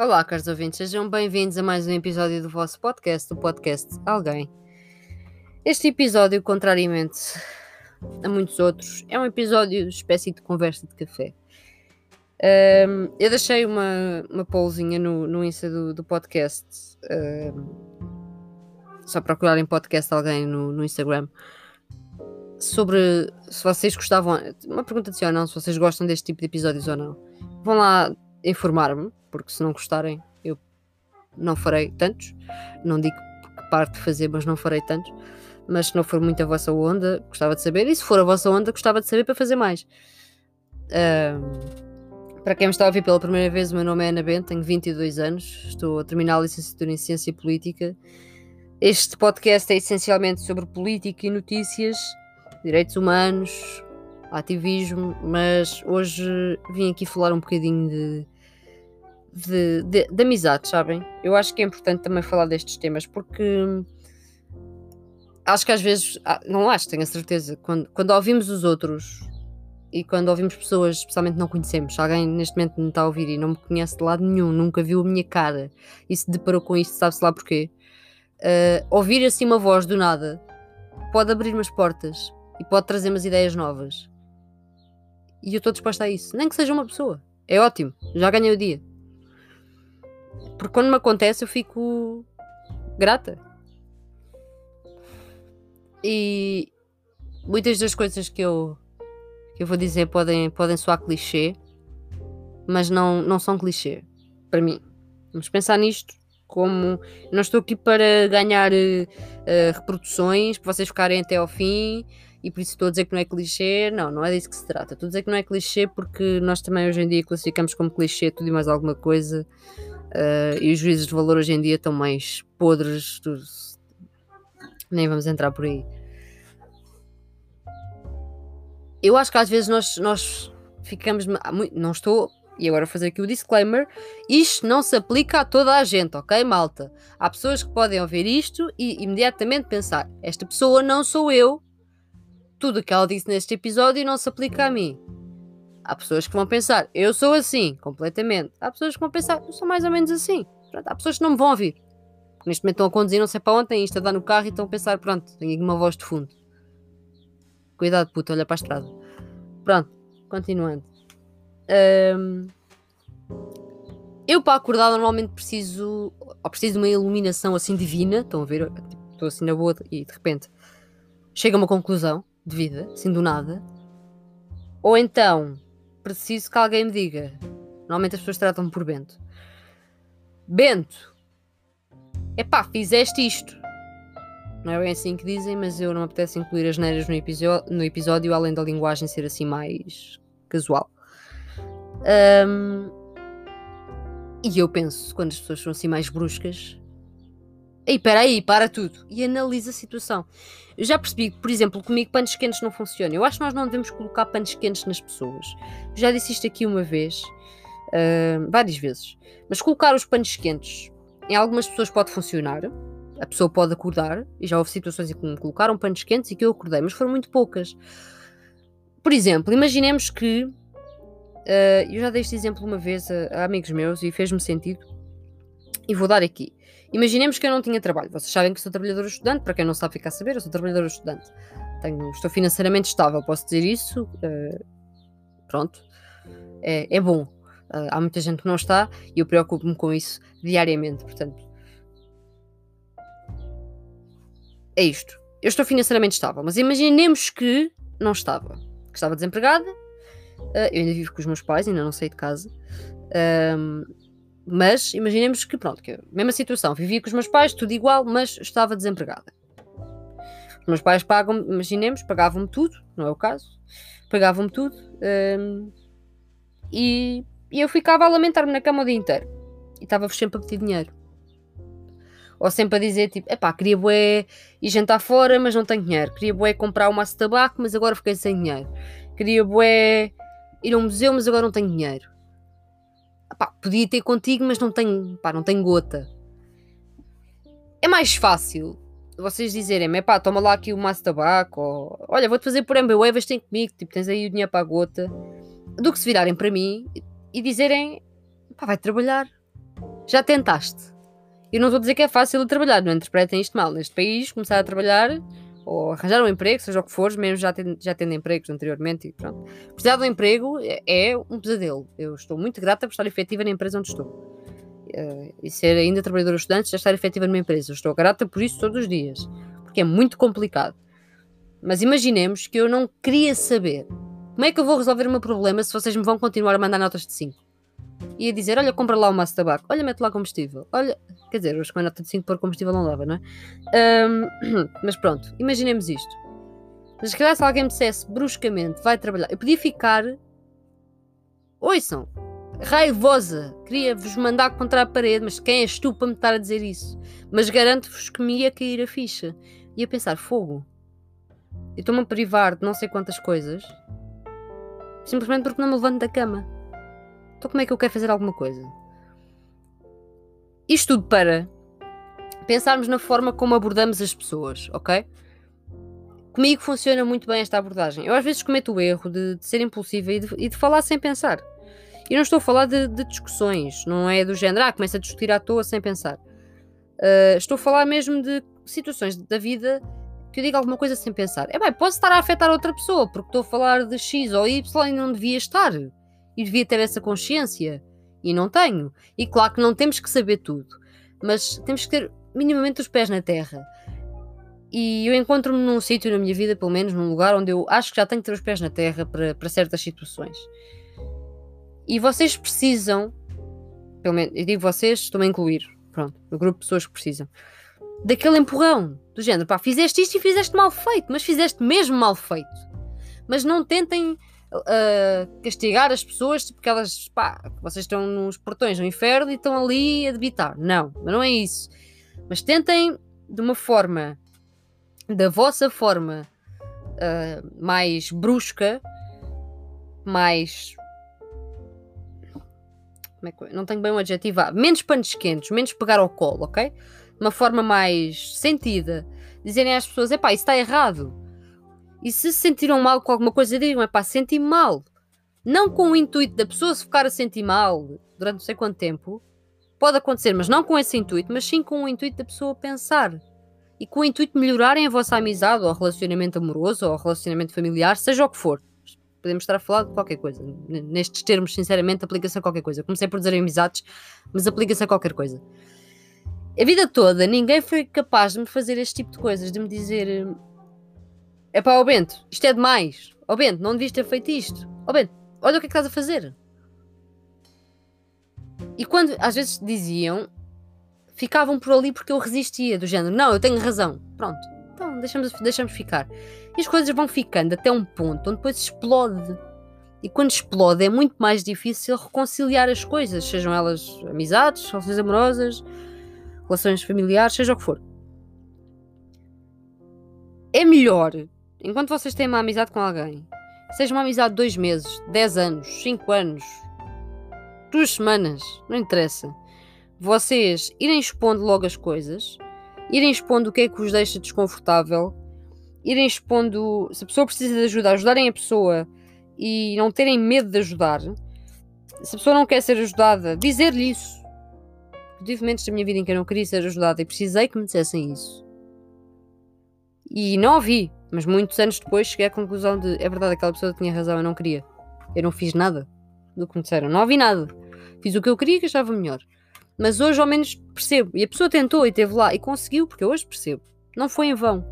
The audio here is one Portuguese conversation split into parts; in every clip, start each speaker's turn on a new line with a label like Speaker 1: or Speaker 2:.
Speaker 1: Olá, caros ouvintes, sejam bem-vindos a mais um episódio do vosso podcast, o podcast Alguém. Este episódio, contrariamente a muitos outros, é um episódio de espécie de conversa de café. Um, eu deixei uma, uma pollzinha no, no Insta do, do podcast, um, só procurarem podcast Alguém no, no Instagram, sobre se vocês gostavam, uma pergunta de sim ou não, se vocês gostam deste tipo de episódios ou não. Vão lá informar-me, porque se não gostarem, eu não farei tantos. Não digo que parte de fazer, mas não farei tantos. Mas se não for muito a vossa onda, gostava de saber. E se for a vossa onda, gostava de saber para fazer mais. Um, para quem me está a ouvir pela primeira vez, o meu nome é Ana Bento, tenho 22 anos, estou a terminar a licenciatura em Ciência Política. Este podcast é essencialmente sobre política e notícias, direitos humanos, ativismo, mas hoje vim aqui falar um bocadinho de, de, de, de amizade, sabem? Eu acho que é importante também falar destes temas porque acho que às vezes, ah, não acho, tenho a certeza, quando, quando ouvimos os outros e quando ouvimos pessoas, especialmente não conhecemos, se alguém neste momento me está a ouvir e não me conhece de lado nenhum, nunca viu a minha cara e se deparou com isto, sabe-se lá porquê, uh, ouvir assim uma voz do nada pode abrir umas portas e pode trazer umas ideias novas. E eu estou disposta a isso. Nem que seja uma pessoa. É ótimo. Já ganhei o dia. Porque quando me acontece eu fico grata. E muitas das coisas que eu, que eu vou dizer podem, podem soar clichê, mas não, não são clichê para mim. Vamos pensar nisto como não estou aqui para ganhar uh, reproduções, para vocês ficarem até ao fim e por isso estou a dizer que não é clichê. Não, não é disso que se trata. Estou a dizer que não é clichê porque nós também hoje em dia classificamos como clichê tudo e mais alguma coisa. Uh, e os juízes de valor hoje em dia estão mais podres. Nem vamos entrar por aí. Eu acho que às vezes nós, nós ficamos. Não estou. E agora fazer aqui o disclaimer: isto não se aplica a toda a gente, ok, malta? Há pessoas que podem ouvir isto e imediatamente pensar: esta pessoa não sou eu, tudo o que ela disse neste episódio não se aplica a mim. Há pessoas que vão pensar, eu sou assim, completamente. Há pessoas que vão pensar, eu sou mais ou menos assim. Pronto, há pessoas que não me vão ouvir. Neste momento estão a conduzir, não sei para onde, têm isto a dar no carro e estão a pensar, pronto, tenho aqui uma voz de fundo. Cuidado, puta, olha para a estrada. Pronto, continuando. Um, eu para acordar normalmente preciso, ou preciso de uma iluminação assim divina, estão a ver? Estou assim na boa e de repente chega a uma conclusão de vida, assim do nada, ou então preciso que alguém me diga. Normalmente as pessoas tratam-me por Bento. Bento, epá, fizeste isto. Não é bem assim que dizem, mas eu não me apetece incluir as neiras no no episódio, além da linguagem ser assim mais casual. Um, e eu penso, quando as pessoas são assim mais bruscas, Ei, peraí, para tudo. E analisa a situação. Eu já percebi que, por exemplo, comigo panos quentes não funcionam. Eu acho que nós não devemos colocar panos quentes nas pessoas. Já disse isto aqui uma vez, uh, várias vezes. Mas colocar os panos quentes em algumas pessoas pode funcionar. A pessoa pode acordar. E já houve situações em que me colocaram panos quentes e que eu acordei, mas foram muito poucas. Por exemplo, imaginemos que. Uh, eu já dei este exemplo uma vez a, a amigos meus e fez-me sentido. E vou dar aqui. Imaginemos que eu não tinha trabalho. Vocês sabem que sou trabalhadora estudante, para quem não sabe ficar a saber, eu sou trabalhadora estudante. Tenho, estou financeiramente estável, posso dizer isso. Uh, pronto. É, é bom. Uh, há muita gente que não está e eu preocupo-me com isso diariamente, portanto. É isto. Eu estou financeiramente estável, mas imaginemos que não estava. Que estava desempregada. Uh, eu ainda vivo com os meus pais, ainda não saí de casa. Um, mas imaginemos que, pronto, que mesma situação, vivia com os meus pais, tudo igual, mas estava desempregada. Os meus pais pagam, imaginemos, pagavam-me tudo, não é o caso, pagavam-me tudo um, e, e, eu ficava a lamentar-me na cama o dia inteiro e estava-vos sempre a pedir dinheiro. Ou sempre a dizer, tipo, epá, queria bué ir jantar fora, mas não tenho dinheiro. Queria bué comprar um maço de tabaco, mas agora fiquei sem dinheiro. Queria bué ir a um museu, mas agora não tenho dinheiro pá, podia ter contigo, mas não tenho, pá, não tenho gota. É mais fácil vocês dizerem, pá, toma lá aqui o maço de tabaco, ou olha, vou-te fazer por MBWay, vais ter comigo, tipo, tens aí o dinheiro para a gota, do que se virarem para mim e dizerem, pá, vai trabalhar. Já tentaste? Eu não estou a dizer que é fácil trabalhar, não interpretem isto mal. Neste país, começar a trabalhar ou arranjar um emprego, seja o que for, mesmo já tendo, já tendo empregos anteriormente e pronto. Precisar de um emprego é, é um pesadelo. Eu estou muito grata por estar efetiva na empresa onde estou. Uh, e ser ainda trabalhadora estudante, já estar efetiva numa empresa. Eu estou grata por isso todos os dias, porque é muito complicado. Mas imaginemos que eu não queria saber como é que eu vou resolver o meu problema se vocês me vão continuar a mandar notas de 5. Ia dizer, olha, compra lá o maço de tabaco, olha, mete lá combustível, olha, quer dizer, hoje com a nota de 5 por combustível não dava, não é? Um, mas pronto, imaginemos isto. Mas se calhar se alguém me dissesse bruscamente, vai trabalhar, eu podia ficar, ouçam, raivosa, queria-vos mandar contra a parede, mas quem és tu para me estar a dizer isso? Mas garanto-vos que me ia cair a ficha. Ia pensar, fogo, eu estou-me a privar de não sei quantas coisas, simplesmente porque não me levanto da cama. Então como é que eu quero fazer alguma coisa? Isto tudo para pensarmos na forma como abordamos as pessoas, ok? Comigo funciona muito bem esta abordagem. Eu às vezes cometo o erro de, de ser impulsiva e de, e de, falar sem pensar. E não estou a falar de, de, discussões, não é do género, ah, começa a discutir à toa sem pensar. Uh, estou a falar mesmo de situações da vida que eu diga alguma coisa sem pensar. É bem, posso estar a afetar outra pessoa, porque estou a falar de X ou Y e não devia estar. E devia ter essa consciência. E não tenho. E claro que não temos que saber tudo. Mas temos que ter minimamente os pés na terra. E eu encontro-me num sítio na minha vida, pelo menos num lugar onde eu acho que já tenho que ter os pés na terra para, para certas situações. E vocês precisam, pelo menos, eu digo vocês, estou-me a incluir, pronto, grupo de pessoas que precisam daquele empurrão, do género, pá, fizeste isto e fizeste mal feito, mas fizeste mesmo mal feito. Mas não tentem uh, castigar as pessoas porque elas, pá, vocês estão nos portões do inferno e estão ali a debitar. Não, mas não é isso. Mas tentem de uma forma, da vossa forma uh, mais brusca, mais. É que, não tenho bem um adjetivo. Ah, menos panos quentes, menos pegar ao colo, ok? uma forma mais sentida, dizerem às pessoas: epá, isso está errado. E se se sentiram mal com alguma coisa, digam: epá, senti mal. Não com o intuito da pessoa se ficar a sentir mal durante não sei quanto tempo. Pode acontecer, mas não com esse intuito, mas sim com o intuito da pessoa pensar. E com o intuito de melhorarem a vossa amizade, ou relacionamento amoroso, ou relacionamento familiar, seja o que for. Podemos estar a falar de qualquer coisa. Nestes termos, sinceramente, aplica-se a qualquer coisa. Comecei por dizer amizades, mas aplica-se a qualquer coisa a vida toda ninguém foi capaz de me fazer este tipo de coisas, de me dizer é pá, ó Bento, isto é demais. Ó Bento, não devias ter feito isto. Ó Bento, olha o que é que estás a fazer. E quando às vezes diziam, ficavam por ali porque eu resistia, do género, não, eu tenho razão. Pronto, então deixamos, deixamos ficar. E as coisas vão ficando até um ponto onde depois explode. E quando explode é muito mais difícil reconciliar as coisas, sejam elas amizades, relações amorosas, relações familiares, seja o que for. É melhor, enquanto vocês têm uma amizade com alguém, seja uma amizade de dois meses, dez anos, cinco anos, duas semanas, não interessa. Vocês irem expondo logo as coisas, irem expondo o que é que vos deixa desconfortável, irem expondo se a pessoa precisa de ajuda, ajudarem a pessoa e não terem medo de ajudar. Se a pessoa não quer ser ajudada, dizer-lhe isso tive momentos da minha vida em que eu não queria ser ajudada e precisei que me dissessem isso. E não ouvi, mas muitos anos depois cheguei à conclusão de é verdade, aquela pessoa tinha razão, eu não queria. Eu não fiz nada do que me disseram, não ouvi nada. Fiz o que eu queria que achava melhor. Mas hoje ao menos percebo. E a pessoa tentou e esteve lá e conseguiu, porque eu hoje percebo. Não foi em vão.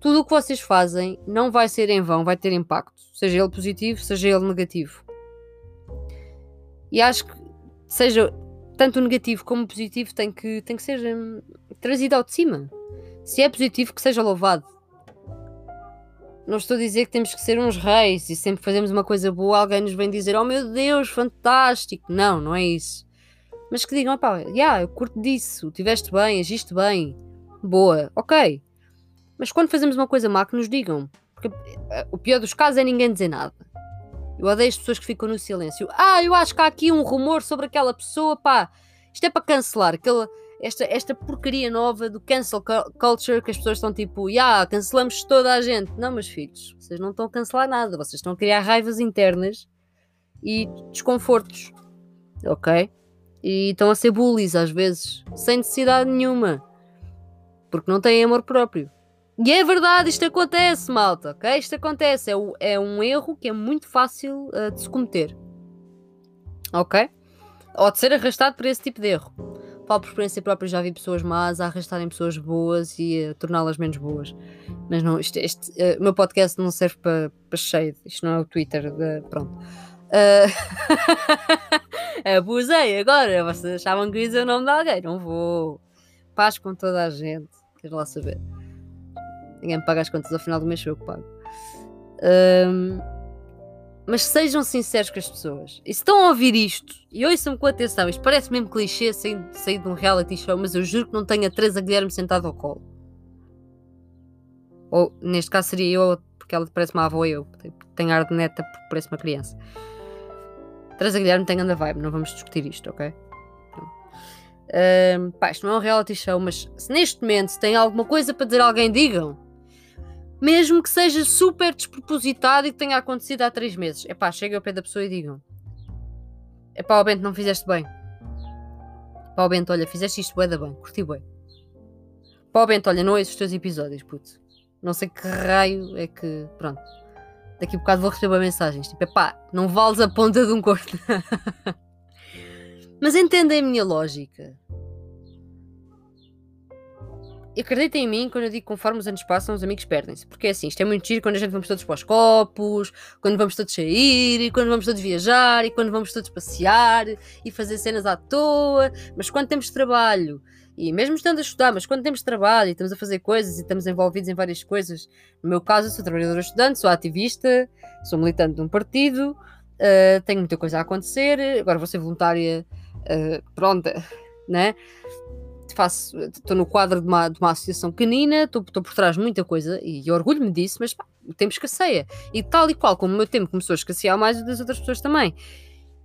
Speaker 1: Tudo o que vocês fazem não vai ser em vão, vai ter impacto. Seja ele positivo, seja ele negativo. E acho que seja tanto o negativo como o positivo tem que, tem que ser hum, trazido ao de cima. Se é positivo, que seja louvado. Não estou a dizer que temos que ser uns reis e sempre fazemos uma coisa boa, alguém nos vem dizer: Oh meu Deus, fantástico. Não, não é isso. Mas que digam: pá, yeah, eu curto disso, tiveste bem, agiste bem, boa, ok. Mas quando fazemos uma coisa má, que nos digam. Porque eh, o pior dos casos é ninguém dizer nada. Eu odeio as pessoas que ficam no silêncio. Ah, eu acho que há aqui um rumor sobre aquela pessoa, pá. Isto é para cancelar. Aquela, esta, esta porcaria nova do cancel culture que as pessoas estão tipo, ya, yeah, cancelamos toda a gente. Não, meus filhos, vocês não estão a cancelar nada. Vocês estão a criar raivas internas e desconfortos. Ok? E estão a ser bullies às vezes, sem necessidade nenhuma. Porque não têm amor próprio. E é verdade, isto acontece, malta, ok? Isto acontece. É, é um erro que é muito fácil uh, de se cometer. Ok? Ou de ser arrastado por esse tipo de erro. Falo por experiência própria, já vi pessoas más a arrastarem pessoas boas e a torná-las menos boas. Mas não, este, este uh, o meu podcast não serve para pa shade. Isto não é o Twitter. De, pronto. Uh... Abusei agora. Vocês achavam que ia o nome de alguém? Não vou. Paz com toda a gente. Quero lá saber. Ninguém me paga as contas ao final do mês, eu que pago. Um, mas sejam sinceros com as pessoas. E se estão a ouvir isto, e ouçam com atenção, isto parece mesmo clichê sair, de um reality show, mas eu juro que não tenho a Teresa Guilherme sentada ao colo. Ou, neste caso, seria eu, porque ela parece uma avó eu. Tenho ar de neta porque parece uma criança. Teresa Guilherme tem anda vibe, não vamos discutir isto, ok? Um, pá, isto não é um reality show, mas se neste momento se tem alguma coisa para dizer a alguém, digam mesmo que seja super despropositado e que tenha acontecido há três meses. É pá, cheguem ao pé da pessoa e digam: É pá, Bento, não fizeste bem. Pá, Bento, olha, fizeste isto bué da bem, curti bem. Pá, Bento, olha, não ouço os teus episódios, puto. Não sei que raio é que. Pronto. Daqui a bocado vou receber mensagens. Tipo, é pá, não vales a ponta de um corte. Mas entendem a minha lógica acreditem em mim quando eu digo conforme os anos passam, os amigos perdem-se. Porque é assim, isto é muito giro quando a gente vamos todos para os copos, quando vamos todos sair, quando vamos todos viajar, e quando vamos todos passear e fazer cenas à toa. Mas quando temos trabalho, e mesmo estando a estudar, mas quando temos trabalho e estamos a fazer coisas e estamos envolvidos em várias coisas, no meu caso, sou trabalhadora estudante, sou ativista, sou militante de um partido, uh, tenho muita coisa a acontecer, agora vou ser voluntária uh, pronta, né? Faço, estou no quadro de uma, de uma associação pequenina, estou por trás de muita coisa e, orgulho-me disso, mas pá, o tempo escasseia. E tal e qual como o meu tempo começou a escassear mais o das outras pessoas também.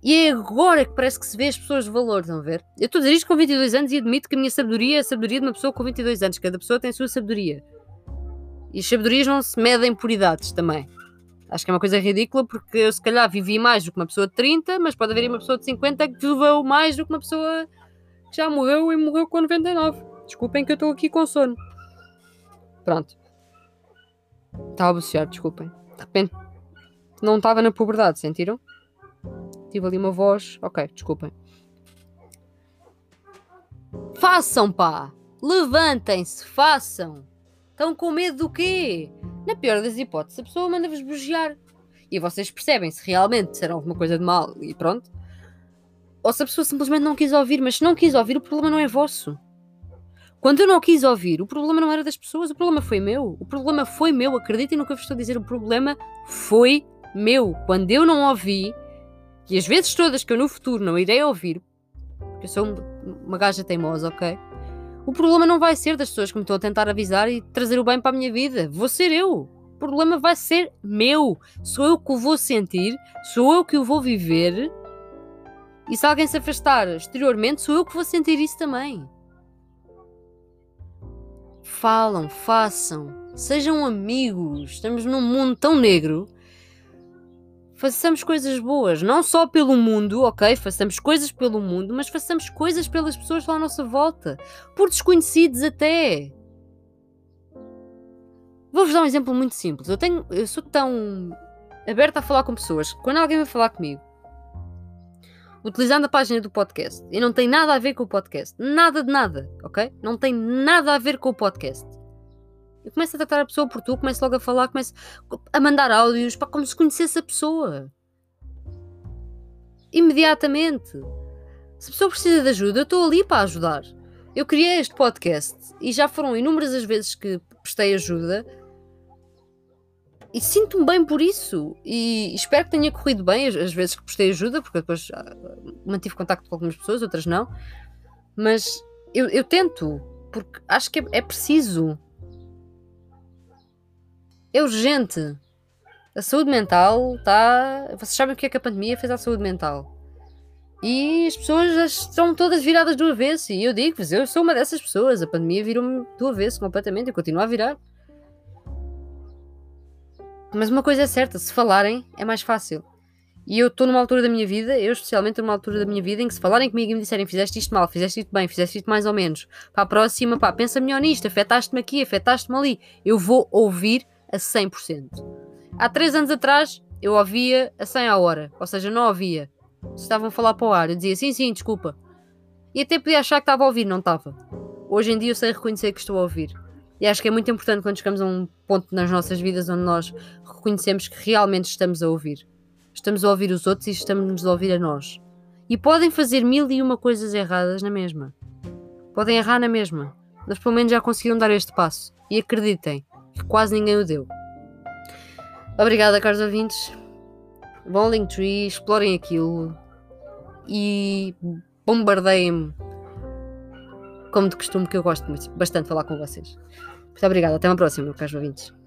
Speaker 1: E é agora que parece que se vê as pessoas de valor, estão a ver? Eu estou a dizer isto com 22 anos e admito que a minha sabedoria é a sabedoria de uma pessoa com 22 anos. Cada pessoa tem a sua sabedoria. E as sabedorias não se medem por idades também. Acho que é uma coisa ridícula porque eu se calhar vivi mais do que uma pessoa de 30, mas pode haver uma pessoa de 50 que viveu mais do que uma pessoa já morreu e morreu com 99. Desculpem que eu estou aqui com sono. Pronto. Estava a bocear, desculpem. De repente não estava na puberdade, sentiram? Tive ali uma voz. Ok, desculpem. Façam, pá! Levantem-se, façam! Estão com medo do quê? Na pior das hipóteses, a pessoa manda-vos bugiar. E vocês percebem se realmente disseram alguma coisa de mal e pronto. Ou se a pessoa simplesmente não quis ouvir, mas se não quis ouvir, o problema não é vosso. Quando eu não quis ouvir, o problema não era das pessoas, o problema foi meu. O problema foi meu, acreditem no que eu vos estou a dizer, o problema foi meu. Quando eu não ouvi, e as vezes todas que eu no futuro não irei ouvir, porque eu sou uma gaja teimosa, ok? O problema não vai ser das pessoas que me estão a tentar avisar e trazer o bem para a minha vida. Vou ser eu. O problema vai ser meu. Sou eu que o vou sentir, sou eu que o vou viver e se alguém se afastar exteriormente, sou eu que vou sentir isso também. Falam, façam, sejam amigos. Estamos num mundo tão negro. Façamos coisas boas, não só pelo mundo, ok? Façamos coisas pelo mundo, mas façamos coisas pelas pessoas lá à nossa volta, por desconhecidos até. Vou-vos dar um exemplo muito simples. Eu tenho, eu sou tão aberta a falar com pessoas. Quando alguém vai falar comigo, utilizando a página do podcast. E não tem nada a ver com o podcast. Nada de nada, ok? Não tem nada a ver com o podcast. Eu começo a tratar a pessoa por tu, começo logo a falar, começo a mandar áudios para como se conhecesse a pessoa. Imediatamente. Se a pessoa precisa de ajuda, eu estou ali para ajudar. Eu criei este podcast e já foram inúmeras as vezes que prestei ajuda e sinto-me bem por isso. E espero que tenha corrido bem as, vezes que prestei ajuda, porque depois ah, mantive contacto com algumas pessoas, outras não. Mas eu, eu tento, porque acho que é, é preciso. É urgente. A saúde mental está. Vocês sabem o que é que a pandemia fez à saúde mental. E as pessoas estão todas viradas do avesso. E eu digo-vos, eu sou uma dessas pessoas. A pandemia virou-me do avesso completamente e continua a virar. Mas uma coisa é certa, se falarem é mais fácil. E eu estou numa altura da minha vida, eu especialmente numa altura da minha vida, em que se falarem comigo e me disserem fizeste isto mal, fizeste isto bem, fizeste isto mais ou menos, para a próxima, pá, pensa melhor nisto, afetaste-me aqui, afetaste-me ali. Eu vou ouvir a 100%. Há 3 anos atrás, eu ouvia a 100 a hora, ou seja, não ouvia. Estavam a falar para o ar, eu dizia sim, sim, desculpa. E até podia achar que estava a ouvir, não estava. Hoje em dia eu sei reconhecer que estou a ouvir. E acho que é muito importante quando chegamos a um ponto nas nossas vidas onde nós reconhecemos que realmente estamos a ouvir. Estamos a ouvir os outros e estamos a ouvir a nós. E podem fazer mil e uma coisas erradas na mesma. Podem errar na mesma. Mas pelo menos já conseguiram dar este passo. E acreditem que quase ninguém o deu. Obrigada, caros ouvintes. Vão ao Linktree, explorem aquilo e bombardeiem-me como de costume, que eu gosto muito, bastante de falar com vocês. Muito obrigada, até uma próxima, caros ouvintes.